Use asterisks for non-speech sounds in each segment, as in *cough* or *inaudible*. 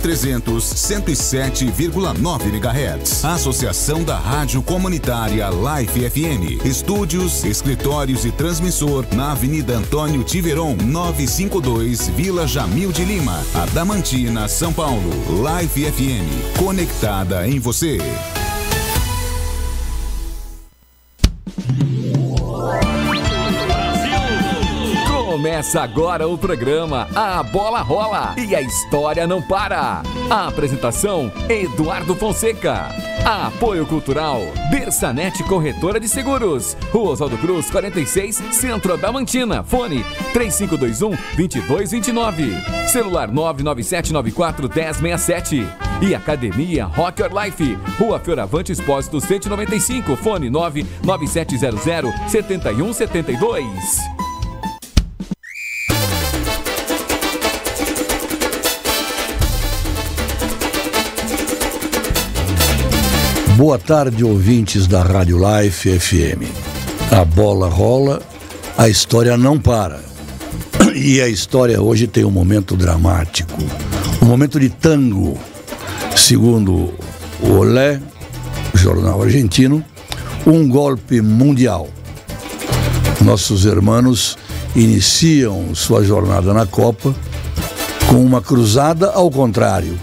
300 107,9 MHz. Associação da Rádio Comunitária Life FM. Estúdios, escritórios e transmissor na Avenida Antônio Tiveron, 952, Vila Jamil de Lima, Adamantina, São Paulo. Life FM. Conectada em você. Começa agora o programa A Bola Rola e a história não para. A apresentação: Eduardo Fonseca. Apoio Cultural: Bersanete Corretora de Seguros. Rua Oswaldo Cruz, 46, Centro da Mantina. Fone: 3521-2229. Celular 99794-1067. E Academia Rock Your Life. Rua Fioravante Expósito 195. Fone 99700 Boa tarde, ouvintes da Rádio Life FM. A bola rola, a história não para. *clears throat* E a história hoje tem um momento dramático, um momento de tango. Segundo o Olé, jornal argentino, um golpe mundial. Nossos irmãos iniciam sua jornada na Copa com uma cruzada ao contrário,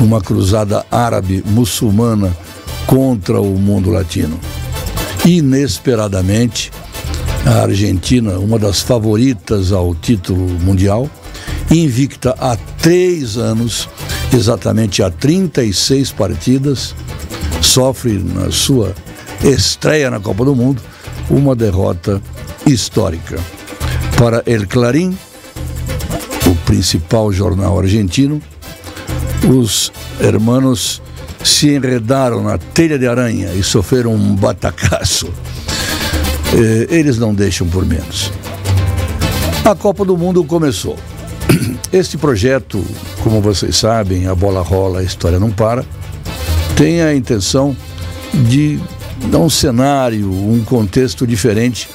uma cruzada árabe muçulmana contra o mundo latino. Inesperadamente, a Argentina, uma das favoritas ao título mundial, invicta há três anos, exatamente há 36 partidas, sofre na sua estreia na Copa do Mundo uma derrota histórica. Para El Clarín, o principal jornal argentino, os hermanos se enredaram na telha de aranha e sofreram um batacaço. Eh, eles não deixam por menos. A Copa do Mundo começou. *clears throat* Este projeto, como vocês sabem, a bola rola, a história não para, tem a intenção de dar um cenário, um contexto diferente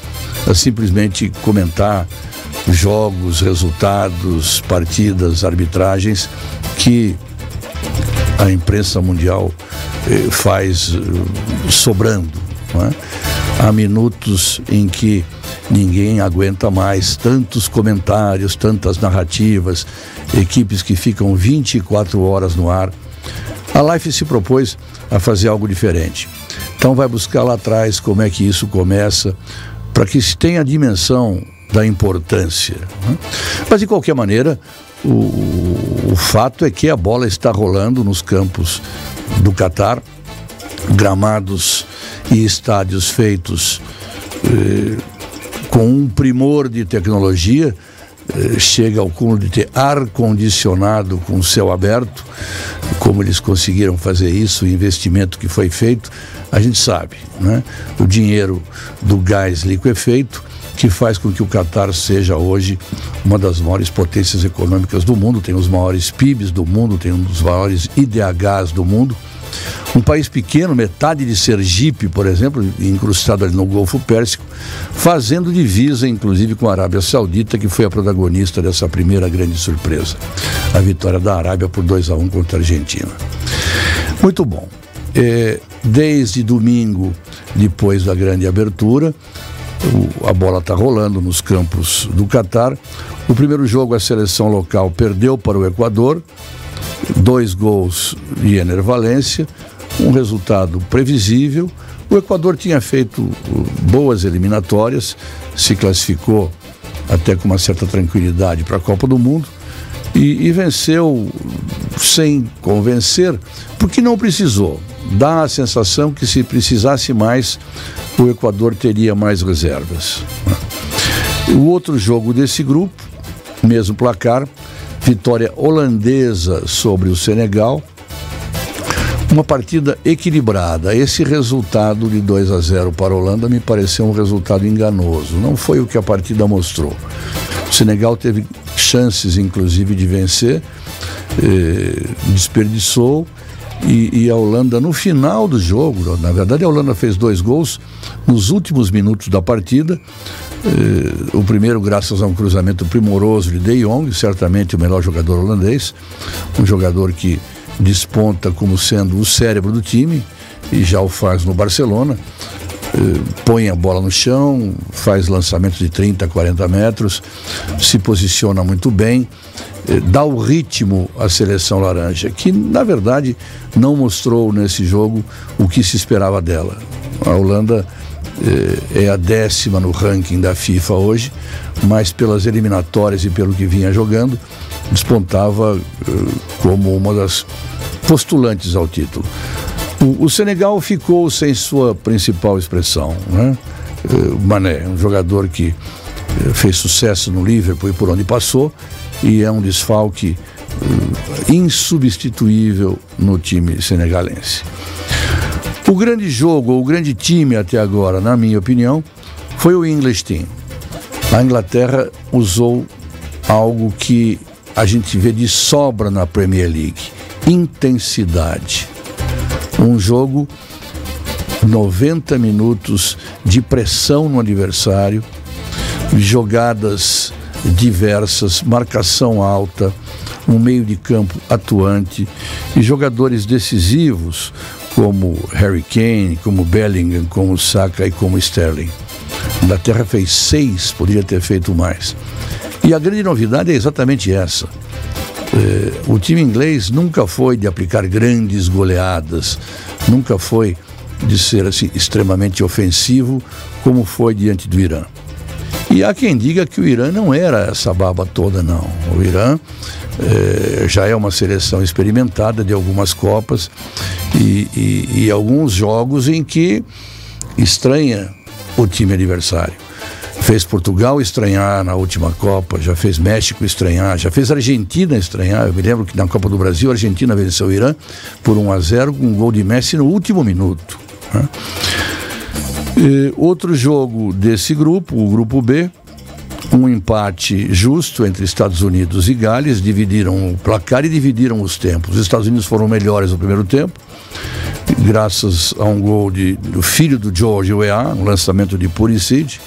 a simplesmente comentar jogos, resultados, partidas, arbitragens que a imprensa mundial eh, faz eh, sobrando. É? Há minutos em que ninguém aguenta mais tantos comentários, tantas narrativas, equipes que ficam 24 horas no ar. A Life se propôs a fazer algo diferente. Então vai buscar lá atrás como é que isso começa, para que se tenha a dimensão da importância. Né? Mas de qualquer maneira, o, o fato é que a bola está rolando nos campos do Catar, gramados e estádios feitos eh, com um primor de tecnologia, eh, chega ao cúmulo de ter ar-condicionado com céu aberto, como eles conseguiram fazer isso, o investimento que foi feito, a gente sabe, né? O dinheiro do gás liquefeito que faz com que o Catar seja hoje uma das maiores potências econômicas do mundo, tem os maiores PIBs do mundo, tem um dos maiores IDHs do mundo. Um país pequeno, metade de Sergipe, por exemplo, incrustado ali no Golfo Pérsico, fazendo divisa, inclusive, com a Arábia Saudita, que foi a protagonista dessa primeira grande surpresa. A vitória da Arábia por 2 a 1 contra a Argentina. Muito bom. É, desde domingo, depois da grande abertura, a bola está rolando nos campos do Catar. O primeiro jogo, a seleção local perdeu para o Equador, dois gols de Ener Valência, um resultado previsível. O Equador tinha feito uh, boas eliminatórias, se classificou até com uma certa tranquilidade para a Copa do Mundo e, e venceu sem convencer, porque não precisou. Dá a sensação que se precisasse mais, o Equador teria mais reservas. O outro jogo desse grupo, mesmo placar, vitória holandesa sobre o Senegal. Uma partida equilibrada. Esse resultado de 2 a 0 para a Holanda me pareceu um resultado enganoso. Não foi o que a partida mostrou. O Senegal teve chances, inclusive, de vencer, eh, desperdiçou e, e, a Holanda, no final do jogo, na verdade, a Holanda fez dois gols nos últimos minutos da partida, Eh, o primeiro, graças a um cruzamento primoroso de De Jong, certamente o melhor jogador holandês, um jogador que desponta como sendo o cérebro do time e já o faz no Barcelona. Eh, põe a bola no chão, faz lançamentos de 30, 40 metros, se posiciona muito bem, eh, dá o ritmo à seleção laranja, que na verdade não mostrou nesse jogo o que se esperava dela. A Holanda eh, é a décima no ranking da FIFA hoje, mas pelas eliminatórias e pelo que vinha jogando, despontava como uma das postulantes ao título. O, o, Senegal ficou sem sua principal expressão, né? Eh, Mané, um jogador que eh, fez sucesso no Liverpool e por onde passou, e é um desfalque uh, insubstituível no time senegalense. O grande jogo, o grande time até agora, na minha opinião, foi o English Team. A Inglaterra usou algo que a gente vê de sobra na Premier League: intensidade. Um jogo 90 minutos de pressão no adversário, jogadas diversas, marcação alta, um meio de campo atuante e jogadores decisivos como Harry Kane, como Bellingham, como Saka e como Sterling. A Inglaterra fez seis, poderia ter feito mais. E a grande novidade é exatamente essa. Eh, o time inglês nunca foi de aplicar grandes goleadas, nunca foi de ser assim extremamente ofensivo como foi diante do Irã. E há quem diga que o Irã não era essa baba toda, não. O Irã eh, já é uma seleção experimentada de algumas Copas e, e, e alguns jogos em que estranha o time adversário fez Portugal estranhar na última Copa, já fez México estranhar, já fez Argentina estranhar. Eu me lembro que na Copa do Brasil a Argentina venceu o Irã por 1 a 0 com um gol de Messi no último minuto. Né? Outro jogo desse grupo, o grupo B, um empate justo entre Estados Unidos e Gales, dividiram o placar e dividiram os tempos. Os Estados Unidos foram melhores no primeiro tempo, graças a um gol de, do filho do George Weah, um lançamento de Puricid.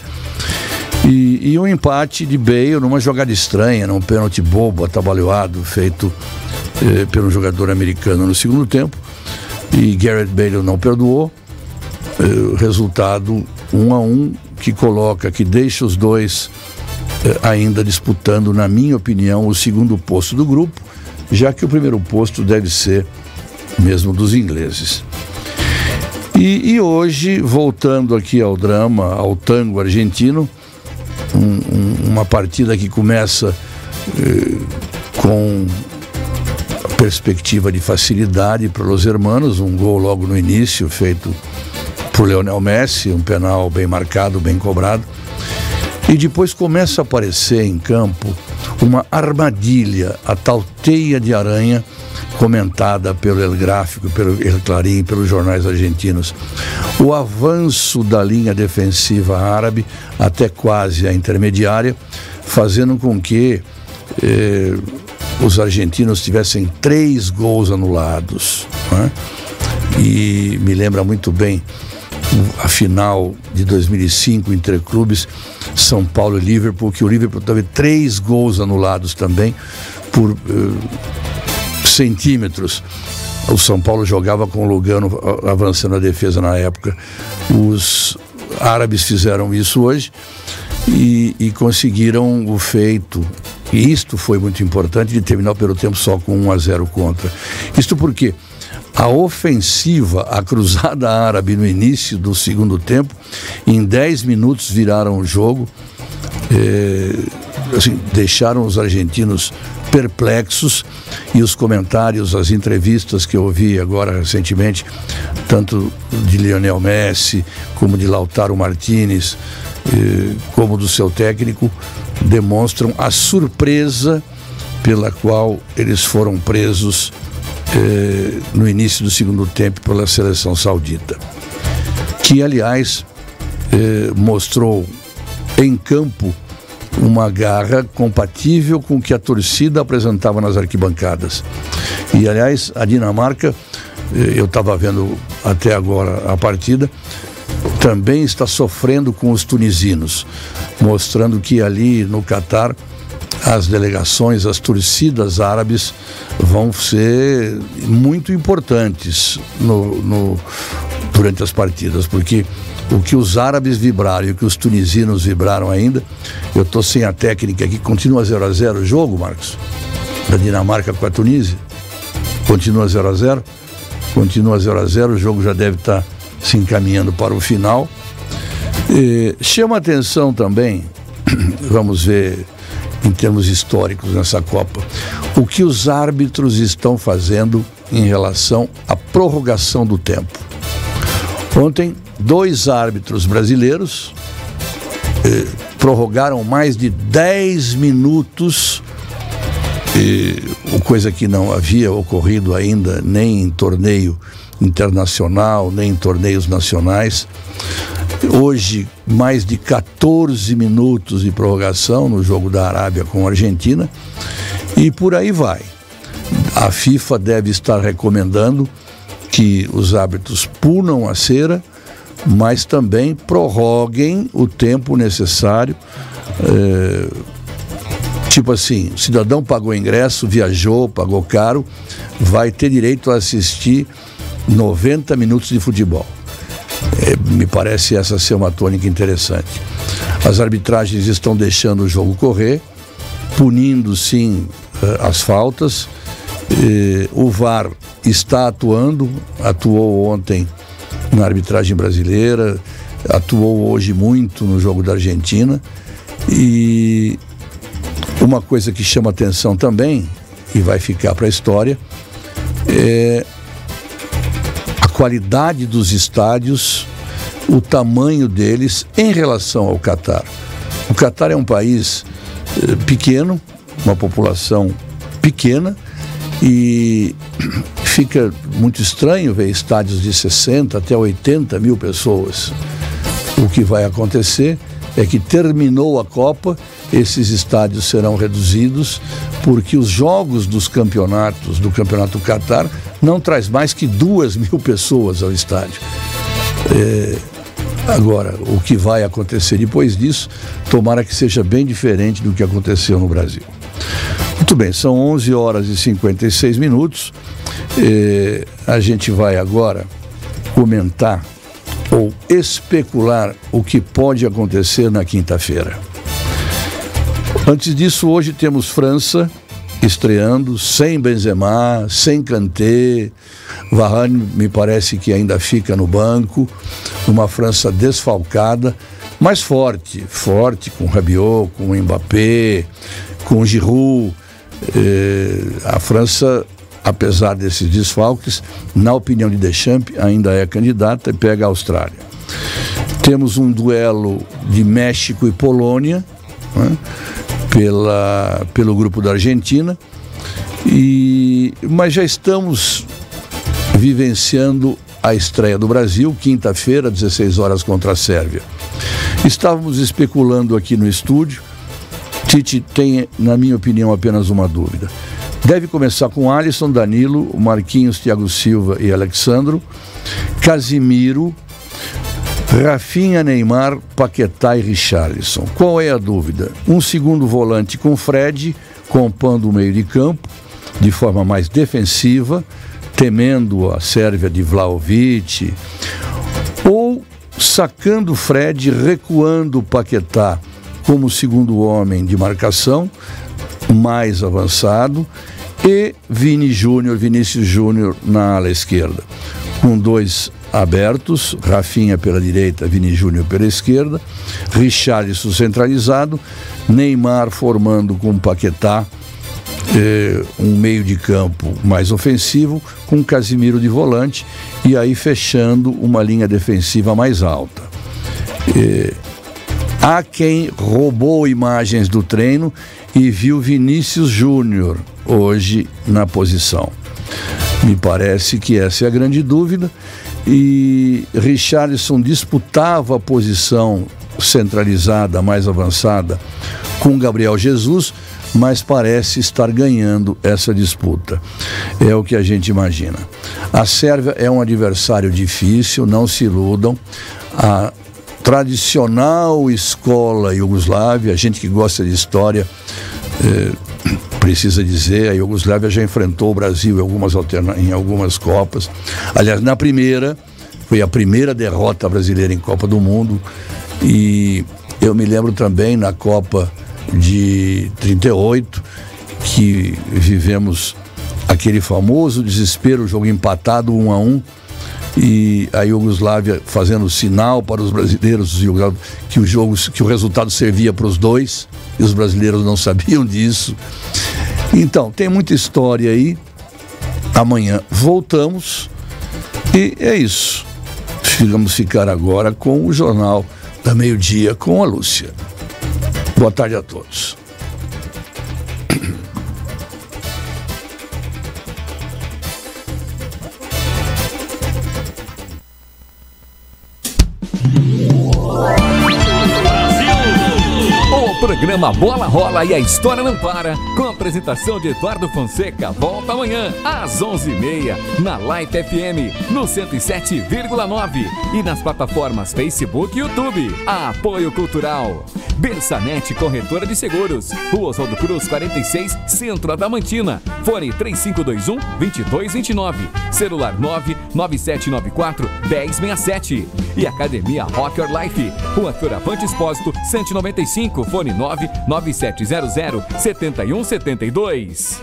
E, e um empate de Bale numa jogada estranha, num pênalti bobo, atabalhoado, feito eh, pelo jogador americano no segundo tempo. E Garrett Bale não perdoou. Eh, resultado um a um que coloca, que deixa os dois eh, ainda disputando, na minha opinião, o segundo posto do grupo, já que o primeiro posto deve ser mesmo dos ingleses. E, e hoje, voltando aqui ao drama, ao tango argentino, um, um, uma partida que começa eh, com perspectiva de facilidade para os hermanos, um gol logo no início feito por Leonel Messi, um penal bem marcado, bem cobrado. E depois começa a aparecer em campo uma armadilha, a tal teia de aranha comentada pelo El Gráfico, pelo El Clarim, pelos jornais argentinos. O avanço da linha defensiva árabe até quase a intermediária, fazendo com que eh, os argentinos tivessem três gols anulados. Né? E me lembra muito bem a final de 2005 entre clubes São Paulo e Liverpool, que o Liverpool teve três gols anulados também por eh, centímetros. O São Paulo jogava com o Lugano avançando a defesa na época. Os árabes fizeram isso hoje e, e conseguiram o feito. E isto foi muito importante de terminar pelo tempo só com 1 a 0 contra. Isto porque a ofensiva, a cruzada árabe no início do segundo tempo, em 10 minutos viraram o jogo. É, assim, deixaram os argentinos perplexos e os comentários, as entrevistas que eu ouvi agora recentemente, tanto de Lionel Messi como de Lautaro Martinez, eh, como do seu técnico, demonstram a surpresa pela qual eles foram presos eh, no início do segundo tempo pela seleção saudita, que aliás eh, mostrou em campo uma garra compatível com o que a torcida apresentava nas arquibancadas. E, aliás, a Dinamarca, eh, eu estava vendo até agora a partida, também está sofrendo com os tunisinos, mostrando que ali no Catar as delegações, as torcidas árabes vão ser muito importantes no, no, durante as partidas, porque o que os árabes vibraram e o que os tunisinos vibraram ainda, eu estou sem a técnica aqui, continua 0 a 0 o jogo, Marcos? Da Dinamarca com a Tunísia? Continua 0 a 0 Continua 0 a 0 o jogo já deve estar tá se encaminhando para o final. E chama atenção também, *clears throat* vamos ver em termos históricos nessa Copa, o que os árbitros estão fazendo em relação à prorrogação do tempo. Ontem, dois árbitros brasileiros eh, prorrogaram mais de 10 minutos, eh, coisa que não havia ocorrido ainda nem em torneio internacional, nem em torneios nacionais. Hoje, mais de 14 minutos de prorrogação no jogo da Arábia com a Argentina e por aí vai. A FIFA deve estar recomendando que os árbitros punam a cera, mas também prorroguem o tempo necessário. É, tipo assim, o cidadão pagou ingresso, viajou, pagou caro, vai ter direito a assistir 90 minutos de futebol. É, me parece essa ser uma tônica interessante. As arbitragens estão deixando o jogo correr, punindo sim eh, as faltas. o VAR está atuando, atuou ontem na arbitragem brasileira, atuou hoje muito no jogo da Argentina. E uma coisa que chama atenção também, e vai ficar para a história, é qualidade dos estádios, o tamanho deles em relação ao Catar. O Catar é um país eh, pequeno, uma população pequena e fica muito estranho ver estádios de 60 até 80 mil pessoas. O que vai acontecer é que terminou a Copa, esses estádios serão reduzidos, porque os jogos dos campeonatos, do Campeonato Catar, não traz mais que duas *laughs* mil pessoas ao estádio. É, agora, o que vai acontecer depois disso, tomara que seja bem diferente do que aconteceu no Brasil. Muito bem, são 11 horas e 56 minutos. A gente vai agora comentar ou especular o que pode acontecer na quinta-feira. Antes disso, hoje temos França estreando, sem Benzema, sem Kanté. Varane me parece que ainda fica no banco. Uma França desfalcada, mas forte, forte com Rabiot, com Mbappé, com Giroud. Eh, a França, apesar desses desfalques, na opinião de Deschamps, ainda é candidata e pega a Austrália. Temos um duelo de México e Polônia. Né? pela, pelo grupo da Argentina, e, mas já estamos vivenciando a estreia do Brasil, quinta-feira, 16 horas contra a Sérvia. Estávamos especulando aqui no estúdio. Tite tem, na minha opinião, apenas uma dúvida. Deve começar com Alisson, Danilo, Marquinhos, Thiago Silva e Alexandro, Casimiro, Rafinha, Neymar, Paquetá e Richarlison. Qual é a dúvida? Um segundo volante com Fred, compondo o meio de campo, de forma mais defensiva, temendo a Sérvia de Vlaovic, ou sacando Fred, recuando o Paquetá como segundo homem de marcação, mais avançado, e Vini Júnior, Vinícius Júnior na ala esquerda, com dois abertos, Rafinha pela direita, Vini Júnior pela esquerda, Richarlison centralizado, Neymar formando com Paquetá eh, um meio de campo mais ofensivo, com Casimiro de volante e aí fechando uma linha defensiva mais alta. Eh, há quem roubou imagens do treino e viu Vinícius Júnior hoje na posição. Me parece que essa é a grande dúvida e Richarlison disputava a posição centralizada, mais avançada, com Gabriel Jesus, mas parece estar ganhando essa disputa. É o que a gente imagina. A Sérvia é um adversário difícil, não se iludam. a tradicional escola iugoslávia, a gente que gosta de história. Eh, precisa dizer, a Iugoslávia já enfrentou o Brasil em algumas, em algumas Copas. Aliás, na primeira, foi a primeira derrota brasileira em Copa do Mundo. E eu me lembro também na Copa de 38, que vivemos aquele famoso desespero, jogo empatado um a um e a Iugoslávia fazendo sinal para os brasileiros que o jogo, que o resultado servia para os dois e os brasileiros não sabiam *laughs* disso. Então, tem muita história aí. Amanhã voltamos e é isso. Vamos ficar agora com o jornal da meio-dia com a Lúcia. Boa tarde a todos. Programa Bola Rola e a História Não Para, com a apresentação de Eduardo Fonseca, volta amanhã às 11h30 na Light FM, no 107,9 e nas plataformas Facebook e YouTube. Apoio Cultural. Bersanet Corretora de Seguros, Rua Oswaldo Cruz 46, Centro Adamantina. Fone 3521 2229, celular 99794 1067. E Academia Rock Your Life, Rua Fioravante Expósito 195, fone 99700 7172.